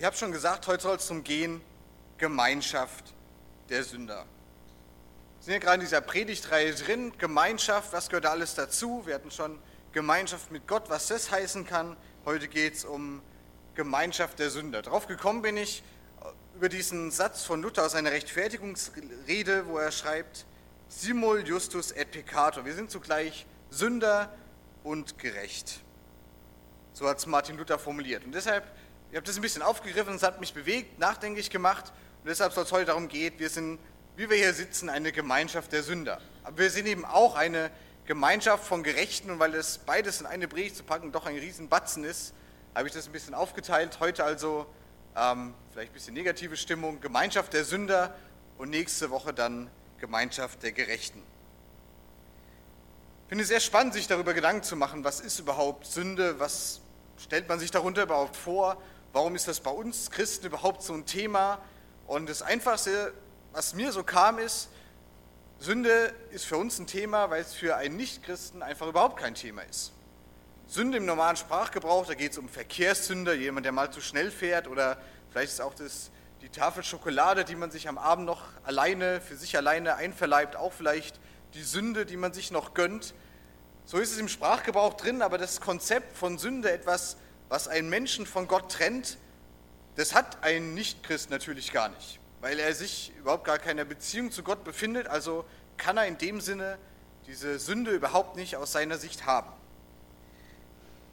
Ich habe schon gesagt, heute soll es zum Gehen Gemeinschaft der Sünder. Wir sind ja gerade in dieser Predigtreihe drin, Gemeinschaft, was gehört da alles dazu? Wir hatten schon Gemeinschaft mit Gott, was das heißen kann. Heute geht es um Gemeinschaft der Sünder. Darauf gekommen bin ich über diesen Satz von Luther aus einer Rechtfertigungsrede, wo er schreibt, Simul justus et peccator. Wir sind zugleich Sünder und gerecht. So hat es Martin Luther formuliert. Und deshalb, ich habe das ein bisschen aufgegriffen, es hat mich bewegt, nachdenklich gemacht. Und deshalb soll es heute darum gehen, wir sind, wie wir hier sitzen, eine Gemeinschaft der Sünder. Aber wir sind eben auch eine Gemeinschaft von Gerechten. Und weil das beides in eine Predigt zu packen doch ein Riesenbatzen ist, habe ich das ein bisschen aufgeteilt. Heute also ähm, vielleicht ein bisschen negative Stimmung, Gemeinschaft der Sünder und nächste Woche dann Gemeinschaft der Gerechten. Ich finde es sehr spannend, sich darüber Gedanken zu machen, was ist überhaupt Sünde, was stellt man sich darunter überhaupt vor, warum ist das bei uns Christen überhaupt so ein Thema. Und das Einfachste, was mir so kam, ist, Sünde ist für uns ein Thema, weil es für einen Nichtchristen einfach überhaupt kein Thema ist. Sünde im normalen Sprachgebrauch, da geht es um Verkehrssünder, jemand, der mal zu schnell fährt oder vielleicht ist auch das, die Tafel Schokolade, die man sich am Abend noch alleine, für sich alleine einverleibt, auch vielleicht die Sünde, die man sich noch gönnt. So ist es im Sprachgebrauch drin, aber das Konzept von Sünde, etwas, was einen Menschen von Gott trennt, das hat ein Nichtchrist natürlich gar nicht, weil er sich überhaupt gar keiner Beziehung zu Gott befindet, also kann er in dem Sinne diese Sünde überhaupt nicht aus seiner Sicht haben.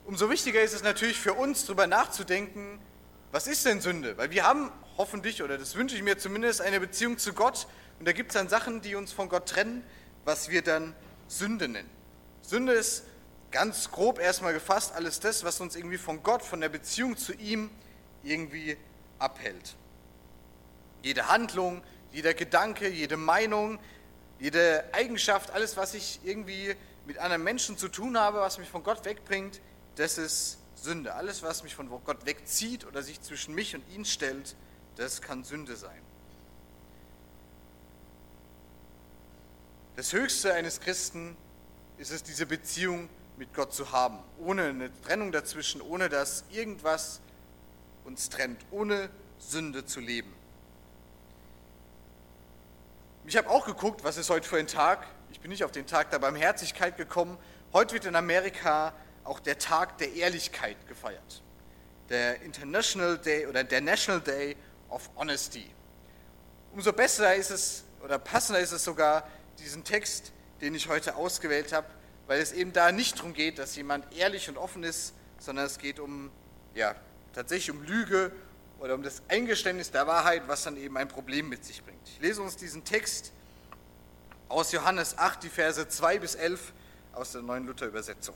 Umso wichtiger ist es natürlich für uns, darüber nachzudenken, was ist denn Sünde? Weil wir haben hoffentlich, oder das wünsche ich mir zumindest, eine Beziehung zu Gott. Und da gibt es dann Sachen, die uns von Gott trennen, was wir dann Sünde nennen. Sünde ist ganz grob erstmal gefasst alles das, was uns irgendwie von Gott, von der Beziehung zu ihm irgendwie abhält. Jede Handlung, jeder Gedanke, jede Meinung, jede Eigenschaft, alles, was ich irgendwie mit anderen Menschen zu tun habe, was mich von Gott wegbringt, das ist Sünde. Alles, was mich von Gott wegzieht oder sich zwischen mich und ihn stellt, das kann Sünde sein. Das Höchste eines Christen ist es, diese Beziehung mit Gott zu haben, ohne eine Trennung dazwischen, ohne dass irgendwas uns trennt, ohne Sünde zu leben. Ich habe auch geguckt, was ist heute für ein Tag. Ich bin nicht auf den Tag der Barmherzigkeit gekommen. Heute wird in Amerika auch der Tag der Ehrlichkeit gefeiert. Der International Day oder der National Day of Honesty. Umso besser ist es oder passender ist es sogar, diesen Text, den ich heute ausgewählt habe, weil es eben da nicht darum geht, dass jemand ehrlich und offen ist, sondern es geht um, ja, tatsächlich um Lüge oder um das Eingeständnis der Wahrheit, was dann eben ein Problem mit sich bringt. Ich lese uns diesen Text aus Johannes 8, die Verse 2 bis 11 aus der neuen Luther-Übersetzung.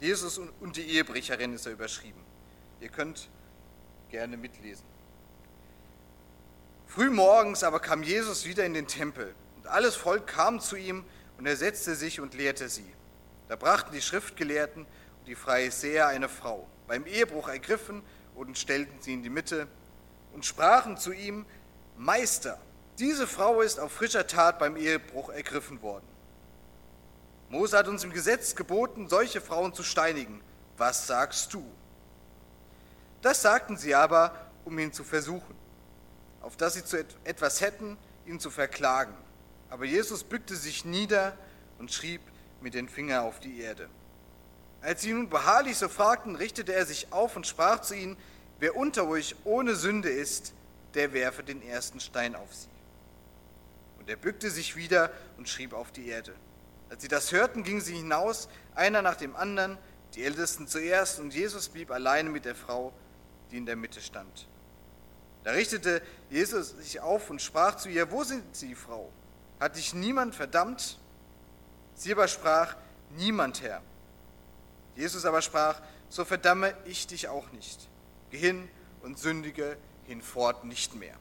Jesus und die Ehebrecherin ist er überschrieben. Ihr könnt gerne mitlesen. Frühmorgens aber kam Jesus wieder in den Tempel und alles Volk kam zu ihm und er setzte sich und lehrte sie. Da brachten die Schriftgelehrten und die Pharisäer eine Frau, beim Ehebruch ergriffen und stellten sie in die Mitte und sprachen zu ihm, Meister, diese Frau ist auf frischer Tat beim Ehebruch ergriffen worden. Mose hat uns im Gesetz geboten, solche Frauen zu steinigen. Was sagst du? Das sagten sie aber, um ihn zu versuchen, auf dass sie zu etwas hätten, ihn zu verklagen. Aber Jesus bückte sich nieder und schrieb mit den Fingern auf die Erde. Als sie nun beharrlich so fragten, richtete er sich auf und sprach zu ihnen, wer unter euch ohne Sünde ist, der werfe den ersten Stein auf sie. Und er bückte sich wieder und schrieb auf die Erde. Als sie das hörten, gingen sie hinaus, einer nach dem anderen, die Ältesten zuerst, und Jesus blieb alleine mit der Frau, die in der Mitte stand. Da richtete Jesus sich auf und sprach zu ihr, wo sind Sie, Frau? Hat dich niemand verdammt? Sie aber sprach, niemand, Herr. Jesus aber sprach, so verdamme ich dich auch nicht. Geh hin und sündige hinfort nicht mehr.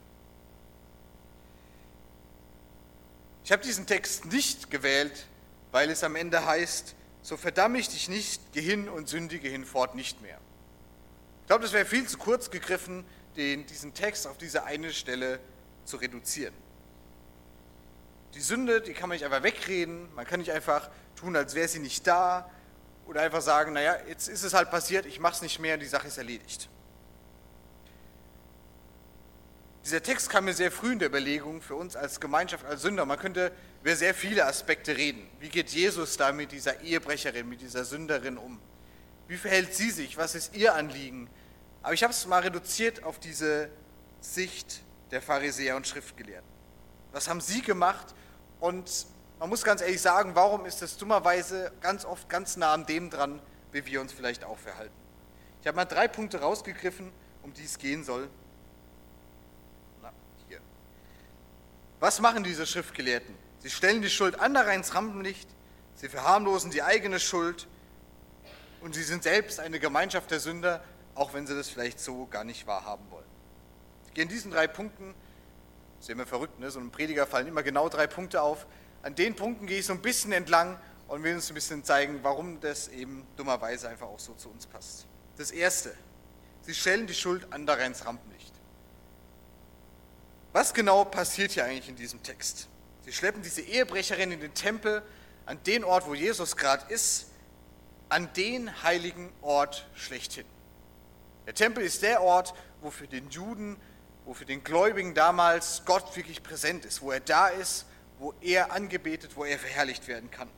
Ich habe diesen Text nicht gewählt, weil es am Ende heißt, so verdamme ich dich nicht, geh hin und sündige hinfort nicht mehr. Ich glaube, das wäre viel zu kurz gegriffen, den, diesen Text auf diese eine Stelle zu reduzieren. Die Sünde, die kann man nicht einfach wegreden, man kann nicht einfach tun, als wäre sie nicht da oder einfach sagen, naja, jetzt ist es halt passiert, ich mache es nicht mehr die Sache ist erledigt. Dieser Text kam mir sehr früh in der Überlegung für uns als Gemeinschaft, als Sünder. Man könnte über sehr viele Aspekte reden. Wie geht Jesus da mit dieser Ehebrecherin, mit dieser Sünderin um? Wie verhält sie sich? Was ist ihr Anliegen? Aber ich habe es mal reduziert auf diese Sicht der Pharisäer und Schriftgelehrten. Was haben sie gemacht? Und man muss ganz ehrlich sagen, warum ist das dummerweise ganz oft ganz nah an dem dran, wie wir uns vielleicht auch verhalten? Ich habe mal drei Punkte rausgegriffen, um die es gehen soll. Na, hier. Was machen diese Schriftgelehrten? Sie stellen die Schuld anderer ins Rampenlicht, sie verharmlosen die eigene Schuld und sie sind selbst eine Gemeinschaft der Sünder, auch wenn sie das vielleicht so gar nicht wahrhaben wollen. Ich gehe in diesen drei Punkten, das ist immer verrückt, ne? so einem Prediger fallen immer genau drei Punkte auf. An den Punkten gehe ich so ein bisschen entlang und will uns ein bisschen zeigen, warum das eben dummerweise einfach auch so zu uns passt. Das Erste, sie stellen die Schuld anderer ins Rampenlicht. Was genau passiert hier eigentlich in diesem Text? Sie schleppen diese Ehebrecherin in den Tempel, an den Ort, wo Jesus gerade ist, an den heiligen Ort schlechthin. Der Tempel ist der Ort, wo für den Juden, wo für den Gläubigen damals Gott wirklich präsent ist, wo er da ist, wo er angebetet, wo er verherrlicht werden kann.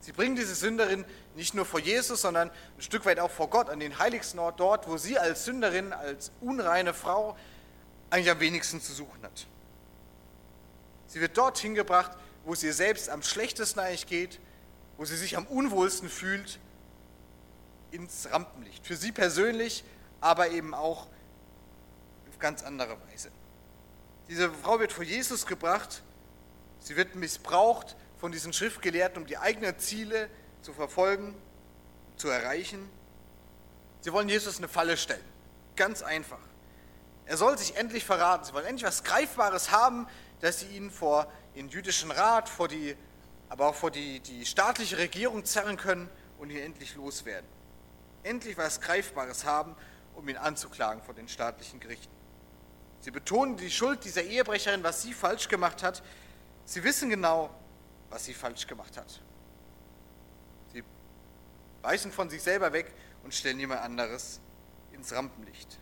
Sie bringen diese Sünderin nicht nur vor Jesus, sondern ein Stück weit auch vor Gott, an den heiligsten Ort, dort, wo sie als Sünderin, als unreine Frau eigentlich am wenigsten zu suchen hat. Sie wird dorthin gebracht, wo es ihr selbst am schlechtesten eigentlich geht, wo sie sich am unwohlsten fühlt, ins Rampenlicht. Für sie persönlich, aber eben auch ganz andere Weise. Diese Frau wird vor Jesus gebracht, sie wird missbraucht von diesen Schriftgelehrten, um die eigenen Ziele zu verfolgen, zu erreichen. Sie wollen Jesus eine Falle stellen. Ganz einfach. Er soll sich endlich verraten. Sie wollen endlich was Greifbares haben, dass sie ihn vor den jüdischen Rat, vor die, aber auch vor die, die staatliche Regierung zerren können und ihn endlich loswerden. Endlich was Greifbares haben, um ihn anzuklagen vor den staatlichen Gerichten. Sie betonen die Schuld dieser Ehebrecherin, was sie falsch gemacht hat. Sie wissen genau, was sie falsch gemacht hat. Sie weichen von sich selber weg und stellen jemand anderes ins Rampenlicht.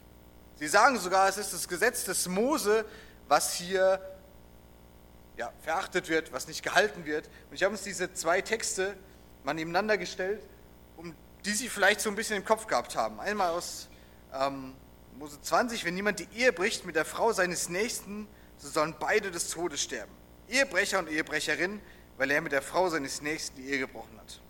Sie sagen sogar, es ist das Gesetz des Mose, was hier ja, verachtet wird, was nicht gehalten wird. Und ich habe uns diese zwei Texte mal nebeneinander gestellt, um die Sie vielleicht so ein bisschen im Kopf gehabt haben. Einmal aus ähm, Mose 20, wenn niemand die Ehe bricht mit der Frau seines Nächsten, so sollen beide des Todes sterben. Ehebrecher und Ehebrecherin, weil er mit der Frau seines Nächsten die Ehe gebrochen hat.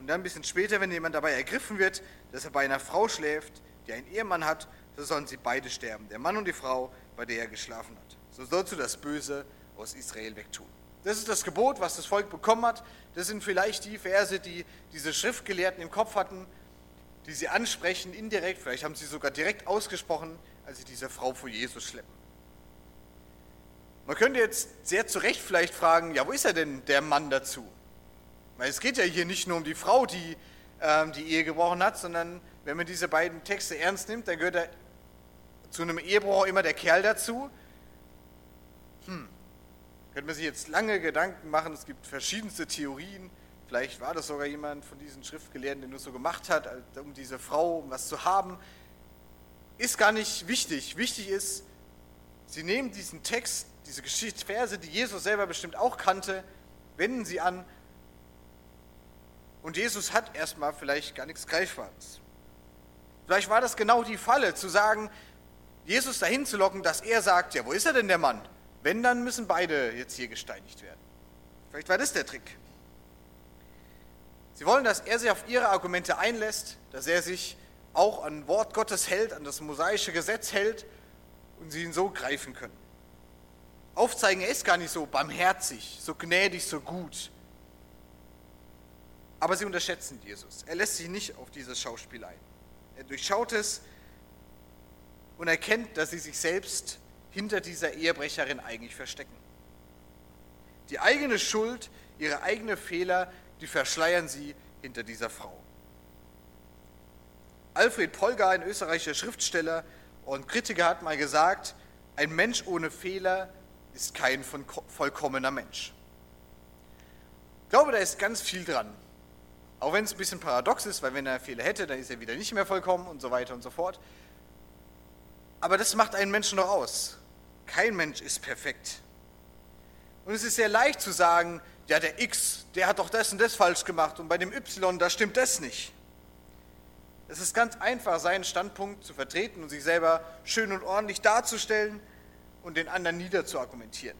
Und dann ein bisschen später, wenn jemand dabei ergriffen wird, dass er bei einer Frau schläft, die einen Ehemann hat, so sollen sie beide sterben, der Mann und die Frau, bei der er geschlafen hat. So sollst du das Böse aus Israel wegtun. Das ist das Gebot, was das Volk bekommen hat. Das sind vielleicht die Verse, die diese Schriftgelehrten im Kopf hatten, die sie ansprechen, indirekt, vielleicht haben sie sogar direkt ausgesprochen, als sie diese Frau vor Jesus schleppen. Man könnte jetzt sehr zu Recht vielleicht fragen, ja, wo ist er denn, der Mann dazu? Weil es geht ja hier nicht nur um die Frau, die ähm, die Ehe gebrochen hat, sondern wenn man diese beiden Texte ernst nimmt, dann gehört er zu einem Ehebruch immer der Kerl dazu. Hm, könnte man sich jetzt lange Gedanken machen, es gibt verschiedenste Theorien. Vielleicht war das sogar jemand von diesen Schriftgelehrten, der nur so gemacht hat, um diese Frau, um was zu haben. Ist gar nicht wichtig. Wichtig ist, sie nehmen diesen Text, diese Geschichtsverse, die Jesus selber bestimmt auch kannte, wenden sie an. Und Jesus hat erstmal vielleicht gar nichts Greifbares. Vielleicht war das genau die Falle, zu sagen, Jesus dahin zu locken, dass er sagt, ja, wo ist er denn der Mann? Wenn, dann müssen beide jetzt hier gesteinigt werden. Vielleicht war das der Trick. Sie wollen, dass er sich auf ihre Argumente einlässt, dass er sich auch an Wort Gottes hält, an das mosaische Gesetz hält und sie ihn so greifen können. Aufzeigen, er ist gar nicht so barmherzig, so gnädig, so gut. Aber sie unterschätzen Jesus. Er lässt sich nicht auf dieses Schauspiel ein. Er durchschaut es und erkennt, dass sie sich selbst hinter dieser Ehebrecherin eigentlich verstecken. Die eigene Schuld, ihre eigenen Fehler, die verschleiern sie hinter dieser Frau. Alfred Polgar, ein österreichischer Schriftsteller und Kritiker, hat mal gesagt, ein Mensch ohne Fehler ist kein vollkommener Mensch. Ich glaube, da ist ganz viel dran. Auch wenn es ein bisschen paradox ist, weil wenn er Fehler hätte, dann ist er wieder nicht mehr vollkommen und so weiter und so fort. Aber das macht einen Menschen doch aus Kein Mensch ist perfekt. Und es ist sehr leicht zu sagen, ja, der X, der hat doch das und das falsch gemacht und bei dem Y, da stimmt das nicht. Es ist ganz einfach, seinen Standpunkt zu vertreten und sich selber schön und ordentlich darzustellen und den anderen niederzuargumentieren.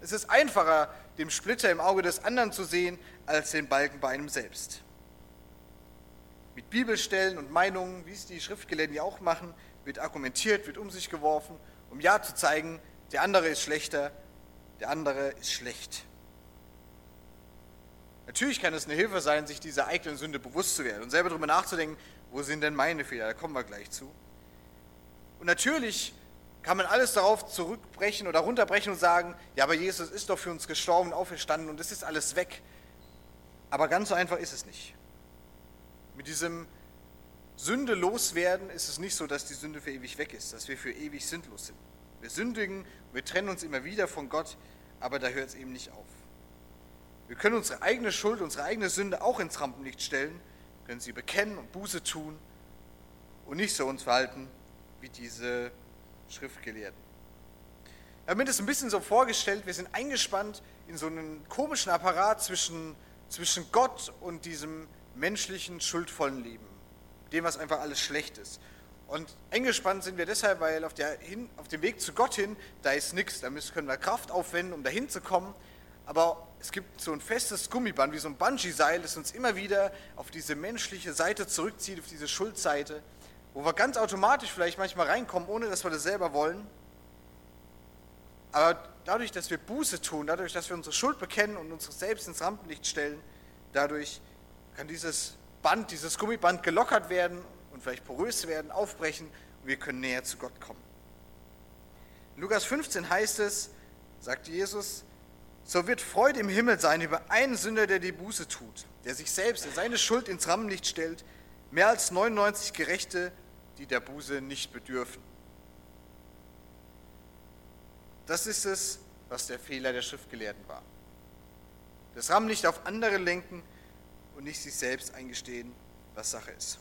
Es ist einfacher, dem Splitter im Auge des anderen zu sehen, als den Balken bei einem selbst. Mit Bibelstellen und Meinungen, wie es die Schriftgelehrten ja auch machen, wird argumentiert, wird um sich geworfen, um ja zu zeigen, der andere ist schlechter, der andere ist schlecht. Natürlich kann es eine Hilfe sein, sich dieser eigenen Sünde bewusst zu werden und selber darüber nachzudenken, wo sind denn meine Fehler? Da kommen wir gleich zu. Und natürlich kann man alles darauf zurückbrechen oder runterbrechen und sagen, ja, aber Jesus ist doch für uns gestorben, auferstanden und es ist alles weg. Aber ganz so einfach ist es nicht. Mit diesem Sünde loswerden ist es nicht so, dass die Sünde für ewig weg ist, dass wir für ewig sündlos sind. Wir sündigen, wir trennen uns immer wieder von Gott, aber da hört es eben nicht auf. Wir können unsere eigene Schuld, unsere eigene Sünde auch ins Rampenlicht stellen, können sie bekennen und Buße tun und nicht so uns verhalten wie diese Schriftgelehrten. Ich habe mir das ein bisschen so vorgestellt, wir sind eingespannt in so einen komischen Apparat zwischen, zwischen Gott und diesem menschlichen, schuldvollen Leben, dem, was einfach alles schlecht ist. Und eingespannt sind wir deshalb, weil auf, der, hin, auf dem Weg zu Gott hin, da ist nichts, da können wir Kraft aufwenden, um dahin zu kommen. Aber es gibt so ein festes Gummiband, wie so ein Bungee-Seil, das uns immer wieder auf diese menschliche Seite zurückzieht, auf diese Schuldseite wo wir ganz automatisch vielleicht manchmal reinkommen, ohne dass wir das selber wollen. Aber dadurch, dass wir Buße tun, dadurch, dass wir unsere Schuld bekennen und uns selbst ins Rampenlicht stellen, dadurch kann dieses Band, dieses Gummiband gelockert werden und vielleicht porös werden, aufbrechen und wir können näher zu Gott kommen. In Lukas 15 heißt es, sagt Jesus, so wird Freude im Himmel sein über einen Sünder, der die Buße tut, der sich selbst, der seine Schuld ins Rampenlicht stellt Mehr als 99 Gerechte, die der Buße nicht bedürfen. Das ist es, was der Fehler der Schriftgelehrten war. Das Rampenlicht auf andere lenken und nicht sich selbst eingestehen, was Sache ist.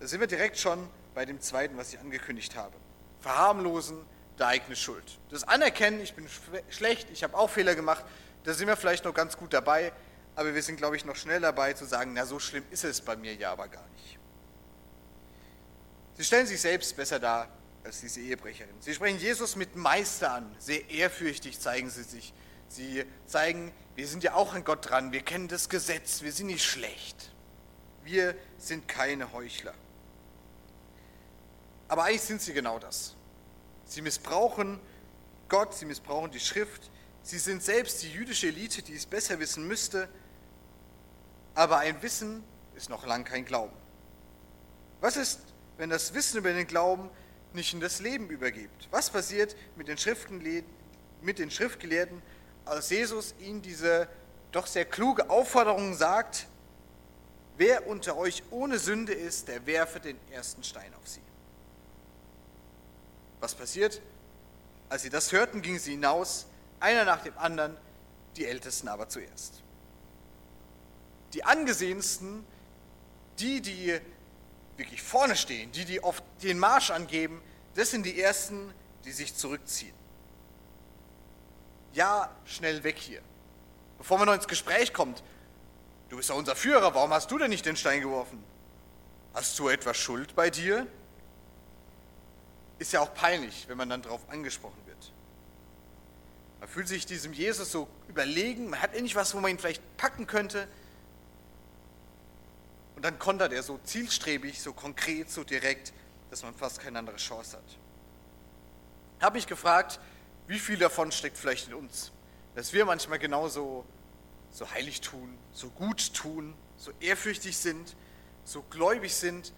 Da sind wir direkt schon bei dem zweiten, was ich angekündigt habe. Verharmlosen der eigene Schuld. Das Anerkennen, ich bin schlecht, ich habe auch Fehler gemacht, da sind wir vielleicht noch ganz gut dabei aber wir sind, glaube ich, noch schnell dabei zu sagen, na so schlimm ist es bei mir ja aber gar nicht. Sie stellen sich selbst besser dar als diese Ehebrecherin. Sie sprechen Jesus mit Meister an, sehr ehrfürchtig zeigen sie sich. Sie zeigen, wir sind ja auch an Gott dran, wir kennen das Gesetz, wir sind nicht schlecht. Wir sind keine Heuchler. Aber eigentlich sind sie genau das. Sie missbrauchen Gott, sie missbrauchen die Schrift, sie sind selbst die jüdische Elite, die es besser wissen müsste, aber ein Wissen ist noch lang kein Glauben. Was ist, wenn das Wissen über den Glauben nicht in das Leben übergibt? Was passiert mit den, mit den Schriftgelehrten, als Jesus ihnen diese doch sehr kluge Aufforderung sagt, wer unter euch ohne Sünde ist, der werfe den ersten Stein auf sie. Was passiert? Als sie das hörten, gingen sie hinaus, einer nach dem anderen, die Ältesten aber zuerst die angesehensten, die, die wirklich vorne stehen, die, die oft den Marsch angeben, das sind die Ersten, die sich zurückziehen. Ja, schnell weg hier. Bevor man noch ins Gespräch kommt, du bist ja unser Führer, warum hast du denn nicht den Stein geworfen? Hast du etwas Schuld bei dir? Ist ja auch peinlich, wenn man dann darauf angesprochen wird. Man fühlt sich diesem Jesus so überlegen, man hat endlich was, wo man ihn vielleicht packen könnte, und dann kontert er so zielstrebig, so konkret, so direkt, dass man fast keine andere Chance hat. Habe ich gefragt, wie viel davon steckt vielleicht in uns? Dass wir manchmal genauso so heilig tun, so gut tun, so ehrfürchtig sind, so gläubig sind.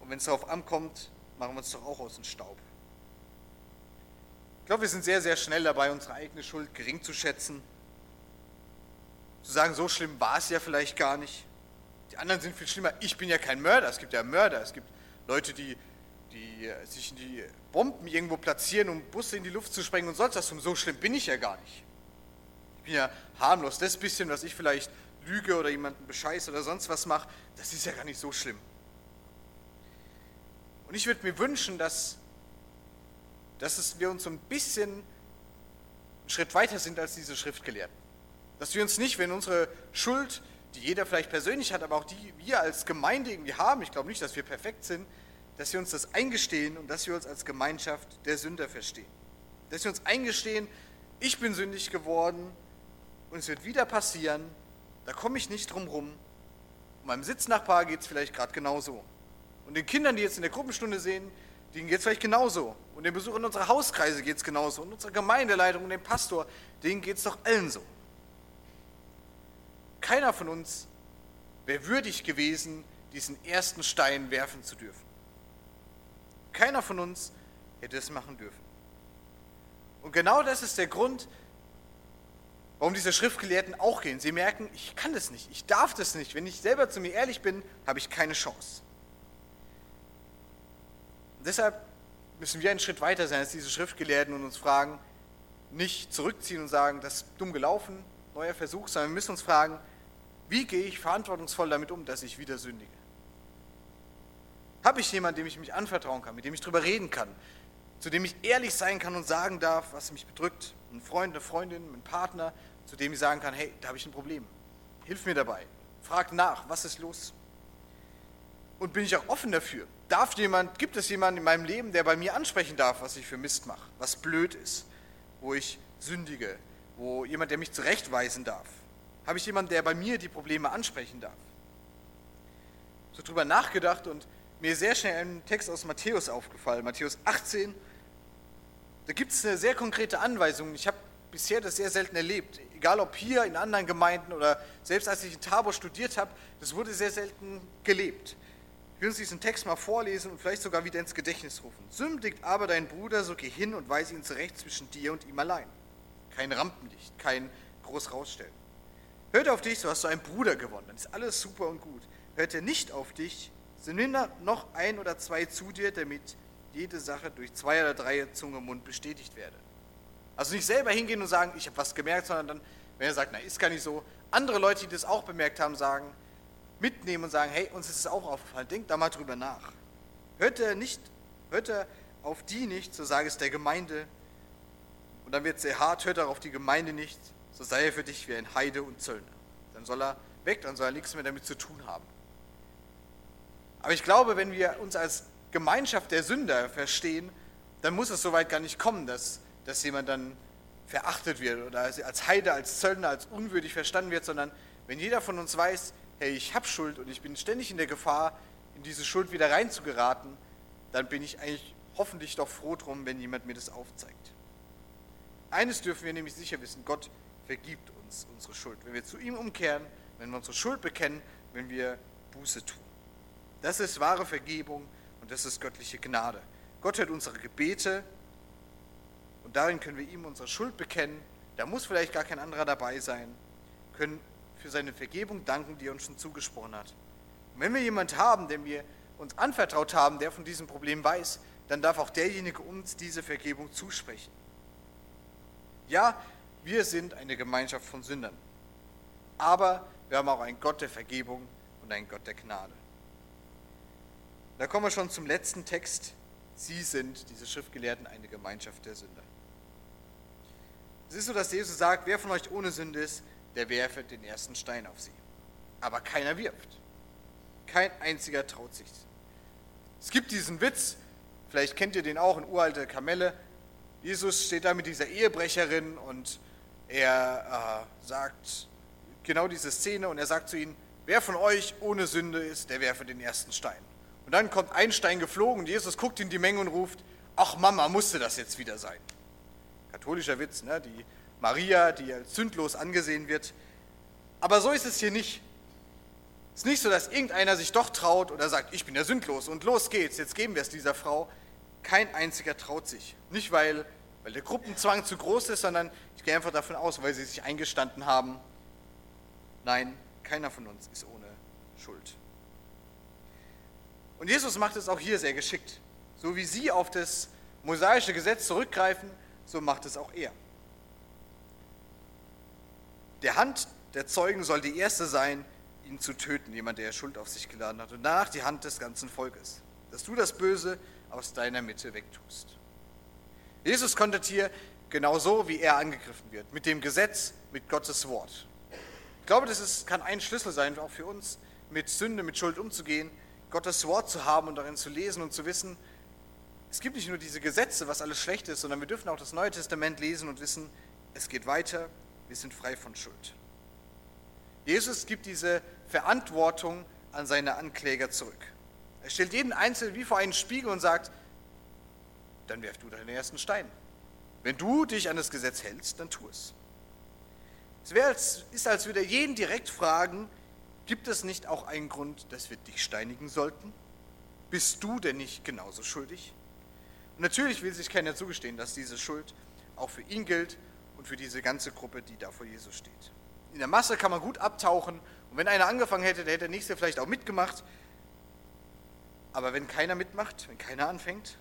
Und wenn es darauf ankommt, machen wir uns doch auch aus dem Staub. Ich glaube, wir sind sehr, sehr schnell dabei, unsere eigene Schuld gering zu schätzen. Zu sagen, so schlimm war es ja vielleicht gar nicht. Die anderen sind viel schlimmer. Ich bin ja kein Mörder. Es gibt ja Mörder. Es gibt Leute, die, die sich in die Bomben irgendwo platzieren, um Busse in die Luft zu sprengen und sonst was. Und so schlimm bin ich ja gar nicht. Ich bin ja harmlos. Das bisschen, was ich vielleicht lüge oder jemanden bescheiße oder sonst was mache, das ist ja gar nicht so schlimm. Und ich würde mir wünschen, dass dass wir uns so ein bisschen einen Schritt weiter sind als diese Schriftgelehrten. Dass wir uns nicht, wenn unsere Schuld, die jeder vielleicht persönlich hat, aber auch die wir als Gemeinde irgendwie haben, ich glaube nicht, dass wir perfekt sind, dass wir uns das eingestehen und dass wir uns als Gemeinschaft der Sünder verstehen. Dass wir uns eingestehen, ich bin sündig geworden und es wird wieder passieren, da komme ich nicht drum rum. Meinem Sitznachbar geht es vielleicht gerade genauso. Und den Kindern, die jetzt in der Gruppenstunde sehen, denen geht es vielleicht genauso. Und den Besuchern unserer Hauskreise geht es genauso. Und unserer Gemeindeleitung und dem Pastor, denen geht es doch allen so. Keiner von uns wäre würdig gewesen, diesen ersten Stein werfen zu dürfen. Keiner von uns hätte es machen dürfen. Und genau das ist der Grund, warum diese Schriftgelehrten auch gehen. Sie merken, ich kann das nicht, ich darf das nicht. Wenn ich selber zu mir ehrlich bin, habe ich keine Chance. Deshalb müssen wir einen Schritt weiter sein als diese Schriftgelehrten und uns fragen, nicht zurückziehen und sagen, das ist dumm gelaufen, neuer Versuch, sondern wir müssen uns fragen, wie gehe ich verantwortungsvoll damit um, dass ich wieder sündige? Habe ich jemanden, dem ich mich anvertrauen kann, mit dem ich darüber reden kann, zu dem ich ehrlich sein kann und sagen darf, was mich bedrückt? Ein Freund, eine Freundin, ein Partner, zu dem ich sagen kann, hey, da habe ich ein Problem. Hilf mir dabei. Frag nach, was ist los? Und bin ich auch offen dafür? Darf jemand, gibt es jemanden in meinem Leben, der bei mir ansprechen darf, was ich für Mist mache, was blöd ist, wo ich sündige, wo jemand, der mich zurechtweisen darf? Habe ich jemanden, der bei mir die Probleme ansprechen darf? So drüber nachgedacht und mir sehr schnell ein Text aus Matthäus aufgefallen, Matthäus 18. Da gibt es eine sehr konkrete Anweisung. Ich habe bisher das sehr selten erlebt. Egal ob hier in anderen Gemeinden oder selbst als ich in Tabor studiert habe, das wurde sehr selten gelebt. Will uns diesen Text mal vorlesen und vielleicht sogar wieder ins Gedächtnis rufen. Sündigt aber dein Bruder, so geh hin und weise ihn zurecht zwischen dir und ihm allein. Kein Rampenlicht, kein groß rausstellen. Hört auf dich, so hast du einen Bruder gewonnen, dann ist alles super und gut. Hört er nicht auf dich, so nimm noch ein oder zwei zu dir, damit jede Sache durch zwei oder drei Zunge im Mund bestätigt werde. Also nicht selber hingehen und sagen, ich habe was gemerkt, sondern dann, wenn er sagt, na, ist gar nicht so, andere Leute, die das auch bemerkt haben, sagen, mitnehmen und sagen, hey, uns ist es auch aufgefallen, denkt da mal drüber nach. Hört er nicht, hört er auf die nicht, so sage es der Gemeinde, und dann wird es sehr hart, hört er auf die Gemeinde nicht, so sei er für dich wie ein Heide und Zöllner. Dann soll er weg, dann soll er nichts mehr damit zu tun haben. Aber ich glaube, wenn wir uns als Gemeinschaft der Sünder verstehen, dann muss es soweit gar nicht kommen, dass, dass jemand dann verachtet wird oder als Heide, als Zöllner, als unwürdig verstanden wird, sondern wenn jeder von uns weiß, hey, ich habe Schuld und ich bin ständig in der Gefahr, in diese Schuld wieder reinzugeraten, dann bin ich eigentlich hoffentlich doch froh drum, wenn jemand mir das aufzeigt. Eines dürfen wir nämlich sicher wissen, Gott vergibt uns unsere Schuld. Wenn wir zu ihm umkehren, wenn wir unsere Schuld bekennen, wenn wir Buße tun. Das ist wahre Vergebung und das ist göttliche Gnade. Gott hört unsere Gebete und darin können wir ihm unsere Schuld bekennen. Da muss vielleicht gar kein anderer dabei sein, können für seine Vergebung danken, die er uns schon zugesprochen hat. Und wenn wir jemanden haben, dem wir uns anvertraut haben, der von diesem Problem weiß, dann darf auch derjenige uns diese Vergebung zusprechen. Ja, wir sind eine Gemeinschaft von Sündern, aber wir haben auch einen Gott der Vergebung und einen Gott der Gnade. Da kommen wir schon zum letzten Text. Sie sind, diese Schriftgelehrten, eine Gemeinschaft der Sünder. Es ist so, dass Jesus sagt, wer von euch ohne Sünde ist, der werfe den ersten Stein auf sie. Aber keiner wirft. Kein einziger traut sich. Es gibt diesen Witz, vielleicht kennt ihr den auch, in uralte Kamelle. Jesus steht da mit dieser Ehebrecherin und er äh, sagt genau diese Szene und er sagt zu ihnen, wer von euch ohne Sünde ist, der werfe den ersten Stein. Und dann kommt ein Stein geflogen und Jesus guckt in die Menge und ruft, ach Mama, musste das jetzt wieder sein. Katholischer Witz, ne? die Maria, die als sündlos angesehen wird. Aber so ist es hier nicht. Es ist nicht so, dass irgendeiner sich doch traut oder sagt, ich bin ja sündlos und los geht's, jetzt geben wir es dieser Frau. Kein einziger traut sich. Nicht, weil, weil der Gruppenzwang zu groß ist, sondern ich gehe einfach davon aus, weil sie sich eingestanden haben. Nein, keiner von uns ist ohne Schuld. Und Jesus macht es auch hier sehr geschickt. So wie sie auf das mosaische Gesetz zurückgreifen, so macht es auch er. Der Hand der Zeugen soll die erste sein, ihn zu töten, jemand, der Schuld auf sich geladen hat, und danach die Hand des ganzen Volkes, dass du das Böse aus deiner Mitte wegtust. Jesus kontert hier genauso, wie er angegriffen wird, mit dem Gesetz, mit Gottes Wort. Ich glaube, das ist, kann ein Schlüssel sein, auch für uns, mit Sünde, mit Schuld umzugehen, Gottes Wort zu haben und darin zu lesen und zu wissen, es gibt nicht nur diese Gesetze, was alles schlecht ist, sondern wir dürfen auch das Neue Testament lesen und wissen, es geht weiter, wir sind frei von Schuld. Jesus gibt diese Verantwortung an seine Ankläger zurück. Er stellt jeden Einzelnen wie vor einen Spiegel und sagt, dann werf du deinen ersten Stein. Wenn du dich an das Gesetz hältst, dann tu es. Es als, ist, als würde er jeden direkt fragen, gibt es nicht auch einen Grund, dass wir dich steinigen sollten? Bist du denn nicht genauso schuldig? Und natürlich will sich keiner zugestehen, dass diese Schuld auch für ihn gilt und für diese ganze Gruppe, die da vor Jesus steht. In der Masse kann man gut abtauchen und wenn einer angefangen hätte, der hätte der nächste vielleicht auch mitgemacht. Aber wenn keiner mitmacht, wenn keiner anfängt,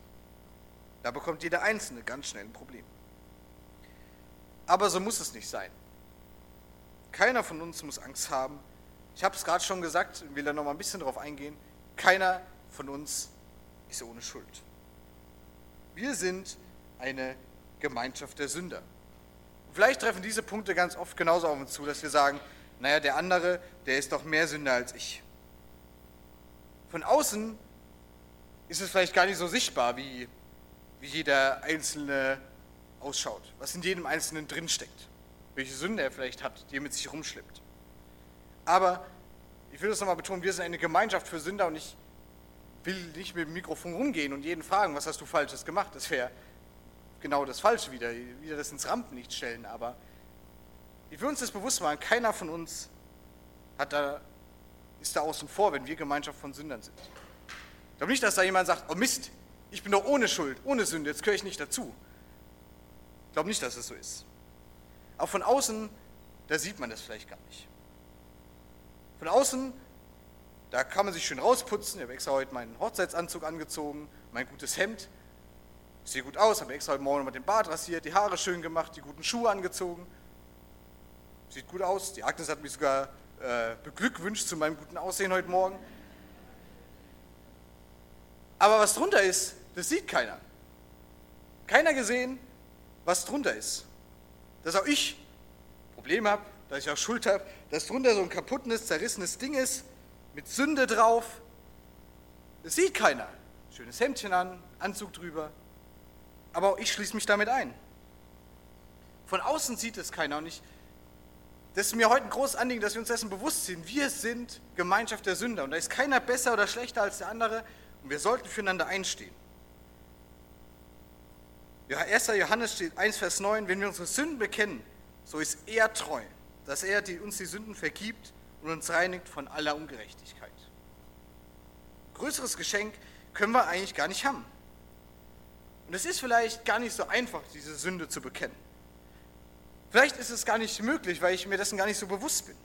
da bekommt jeder Einzelne ganz schnell ein Problem. Aber so muss es nicht sein. Keiner von uns muss Angst haben. Ich habe es gerade schon gesagt und will da noch mal ein bisschen drauf eingehen. Keiner von uns ist ohne Schuld. Wir sind eine Gemeinschaft der Sünder. Vielleicht treffen diese Punkte ganz oft genauso auf uns zu, dass wir sagen, naja, der andere, der ist doch mehr Sünder als ich. Von außen ist es vielleicht gar nicht so sichtbar, wie, wie jeder Einzelne ausschaut, was in jedem Einzelnen drinsteckt, welche Sünde er vielleicht hat, die er mit sich rumschleppt. Aber ich will das nochmal betonen, wir sind eine Gemeinschaft für Sünder und ich will nicht mit dem Mikrofon rumgehen und jeden fragen, was hast du Falsches gemacht. Das wäre genau das Falsche wieder, wieder das ins Rampenlicht stellen. Aber will uns das bewusst machen, keiner von uns hat da, ist da außen vor, wenn wir Gemeinschaft von Sündern sind. Ich glaube nicht, dass da jemand sagt, oh Mist, ich bin doch ohne Schuld, ohne Sünde, jetzt gehöre ich nicht dazu. Ich glaube nicht, dass es so ist. Auch von außen, da sieht man das vielleicht gar nicht. Von außen da kann man sich schön rausputzen. Ich habe extra heute meinen Hochzeitsanzug angezogen, mein gutes Hemd. Ich sehe gut aus, habe extra heute Morgen mal den Bart rasiert, die Haare schön gemacht, die guten Schuhe angezogen. Sieht gut aus. Die Agnes hat mich sogar äh, beglückwünscht zu meinem guten Aussehen heute Morgen. Aber was drunter ist, das sieht keiner. Keiner gesehen, was drunter ist. Dass auch ich Probleme habe, dass ich auch Schuld habe, dass drunter so ein kaputtes, zerrissenes Ding ist, mit Sünde drauf. Das sieht keiner. Schönes Hemdchen an, Anzug drüber. Aber auch ich schließe mich damit ein. Von außen sieht es keiner und ich, das ist mir heute ein großes Anliegen, dass wir uns dessen bewusst sind. Wir sind Gemeinschaft der Sünder und da ist keiner besser oder schlechter als der andere und wir sollten füreinander einstehen. Ja, 1. Johannes steht 1, Vers 9, wenn wir unsere Sünden bekennen, so ist er treu, dass er die, uns die Sünden vergibt und uns reinigt von aller Ungerechtigkeit. Größeres Geschenk können wir eigentlich gar nicht haben. Und es ist vielleicht gar nicht so einfach, diese Sünde zu bekennen. Vielleicht ist es gar nicht möglich, weil ich mir dessen gar nicht so bewusst bin.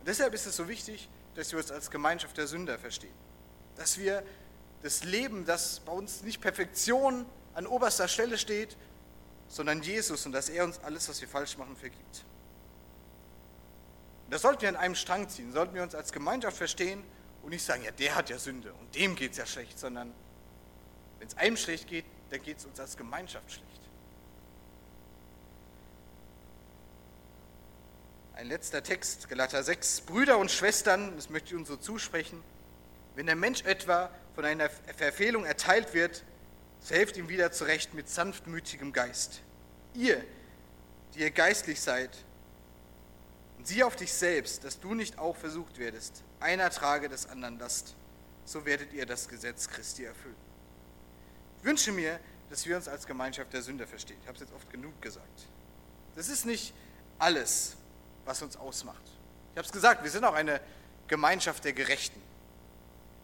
Und deshalb ist es so wichtig, dass wir uns als Gemeinschaft der Sünder verstehen. Dass wir das Leben, das bei uns nicht Perfektion an oberster Stelle steht, sondern Jesus und dass er uns alles, was wir falsch machen, vergibt. Und das sollten wir an einem Strang ziehen, sollten wir uns als Gemeinschaft verstehen und nicht sagen, ja, der hat ja Sünde und dem geht es ja schlecht, sondern wenn es einem schlecht geht, dann geht es uns als Gemeinschaft schlecht. Ein letzter Text, Galater 6. Brüder und Schwestern, das möchte ich uns so zusprechen, wenn der Mensch etwa von einer Verfehlung erteilt wird, so helft ihm wieder zurecht mit sanftmütigem Geist. Ihr, die ihr geistlich seid, Sieh auf dich selbst, dass du nicht auch versucht werdest. Einer trage des anderen Last. So werdet ihr das Gesetz Christi erfüllen. Ich wünsche mir, dass wir uns als Gemeinschaft der Sünder verstehen. Ich habe es jetzt oft genug gesagt. Das ist nicht alles, was uns ausmacht. Ich habe es gesagt, wir sind auch eine Gemeinschaft der Gerechten.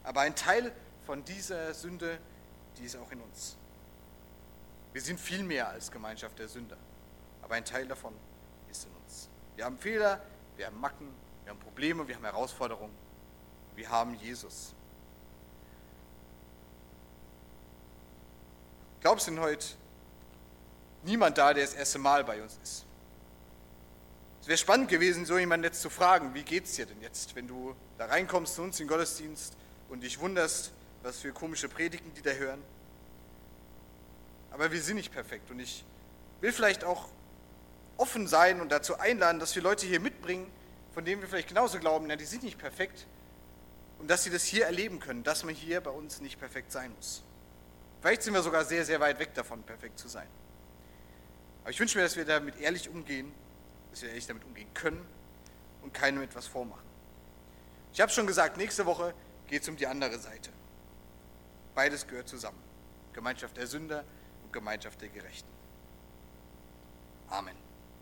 Aber ein Teil von dieser Sünde, die ist auch in uns. Wir sind viel mehr als Gemeinschaft der Sünder. Aber ein Teil davon ist in uns. Wir haben Fehler, wir haben Macken, wir haben Probleme, wir haben Herausforderungen. Wir haben Jesus. Glaubst du denn heute niemand da, der das erste Mal bei uns ist? Es wäre spannend gewesen, so jemanden jetzt zu fragen, wie geht es dir denn jetzt, wenn du da reinkommst zu uns in den Gottesdienst und dich wunderst, was für komische Predigten die da hören. aber wir sind nicht perfekt. Und ich will vielleicht auch offen sein und dazu einladen, dass wir Leute hier mitbringen, von denen wir vielleicht genauso glauben, ja, die sind nicht perfekt. Und dass sie das hier erleben können, dass man hier bei uns nicht perfekt sein muss. Vielleicht sind wir sogar sehr, sehr weit weg davon, perfekt zu sein. Aber ich wünsche mir, dass wir damit ehrlich umgehen, dass wir ehrlich damit umgehen können und keinem etwas vormachen. Ich habe schon gesagt, nächste Woche geht es um die andere Seite. Beides gehört zusammen. Gemeinschaft der Sünder und Gemeinschaft der Gerechten. Amen.